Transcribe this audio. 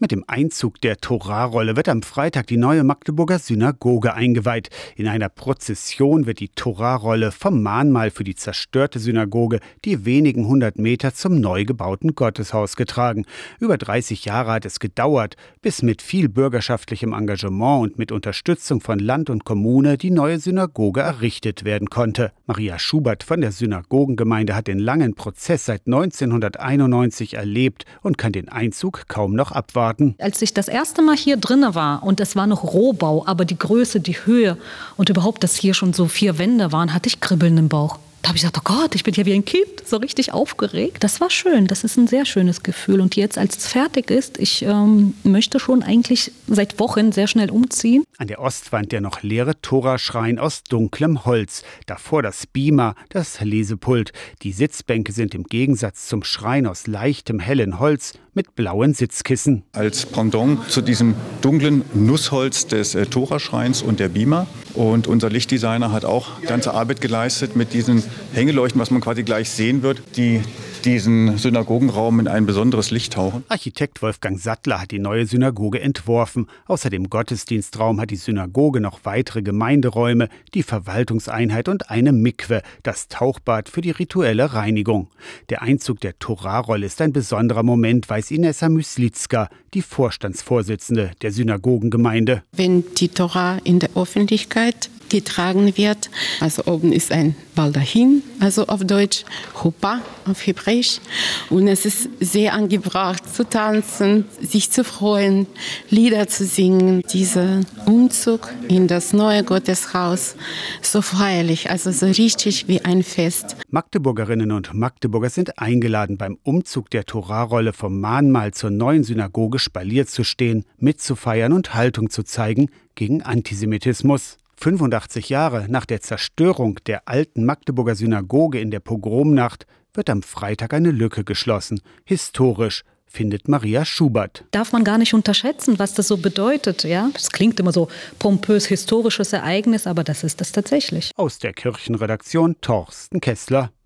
Mit dem Einzug der Torarolle wird am Freitag die neue Magdeburger Synagoge eingeweiht. In einer Prozession wird die Torarolle vom Mahnmal für die zerstörte Synagoge die wenigen hundert Meter zum neu gebauten Gotteshaus getragen. Über 30 Jahre hat es gedauert, bis mit viel bürgerschaftlichem Engagement und mit Unterstützung von Land und Kommune die neue Synagoge errichtet werden konnte. Maria Schubert von der Synagogengemeinde hat den langen Prozess seit 1991 erlebt und kann den Einzug kaum noch abwarten abwarten. Als ich das erste Mal hier drinne war und es war noch Rohbau, aber die Größe, die Höhe und überhaupt, dass hier schon so vier Wände waren, hatte ich Kribbeln im Bauch. Da habe ich gesagt, oh Gott, ich bin hier wie ein Kind, so richtig aufgeregt. Das war schön, das ist ein sehr schönes Gefühl. Und jetzt, als es fertig ist, ich ähm, möchte schon eigentlich seit Wochen sehr schnell umziehen. An der Ostwand der noch leere Toraschrein aus dunklem Holz. Davor das Beamer, das Lesepult. Die Sitzbänke sind im Gegensatz zum Schrein aus leichtem, hellen Holz mit blauen Sitzkissen. Als Pendant zu diesem dunklen Nussholz des äh, Toraschreins und der Beamer. Und unser Lichtdesigner hat auch ganze Arbeit geleistet mit diesen Hängeleuchten, was man quasi gleich sehen wird, die diesen Synagogenraum in ein besonderes Licht tauchen. Architekt Wolfgang Sattler hat die neue Synagoge entworfen. Außer dem Gottesdienstraum hat die Synagoge noch weitere Gemeinderäume, die Verwaltungseinheit und eine Mikwe, das Tauchbad für die rituelle Reinigung. Der Einzug der Torarolle ist ein besonderer Moment, weiß Inessa Myslitzka, die Vorstandsvorsitzende der Synagogengemeinde. Wenn die Tora in der Öffentlichkeit getragen wird. Also oben ist ein Baldachin, also auf Deutsch, Chuppah auf Hebräisch. Und es ist sehr angebracht zu tanzen, sich zu freuen, Lieder zu singen. Dieser Umzug in das neue Gotteshaus, so feierlich, also so richtig wie ein Fest. Magdeburgerinnen und Magdeburger sind eingeladen, beim Umzug der Torarolle vom Mahnmal zur neuen Synagoge spaliert zu stehen, mitzufeiern und Haltung zu zeigen gegen Antisemitismus. 85 Jahre nach der Zerstörung der alten Magdeburger Synagoge in der Pogromnacht wird am Freitag eine Lücke geschlossen. Historisch findet Maria Schubert. Darf man gar nicht unterschätzen, was das so bedeutet, ja? Es klingt immer so pompös historisches Ereignis, aber das ist es tatsächlich. Aus der Kirchenredaktion Torsten Kessler.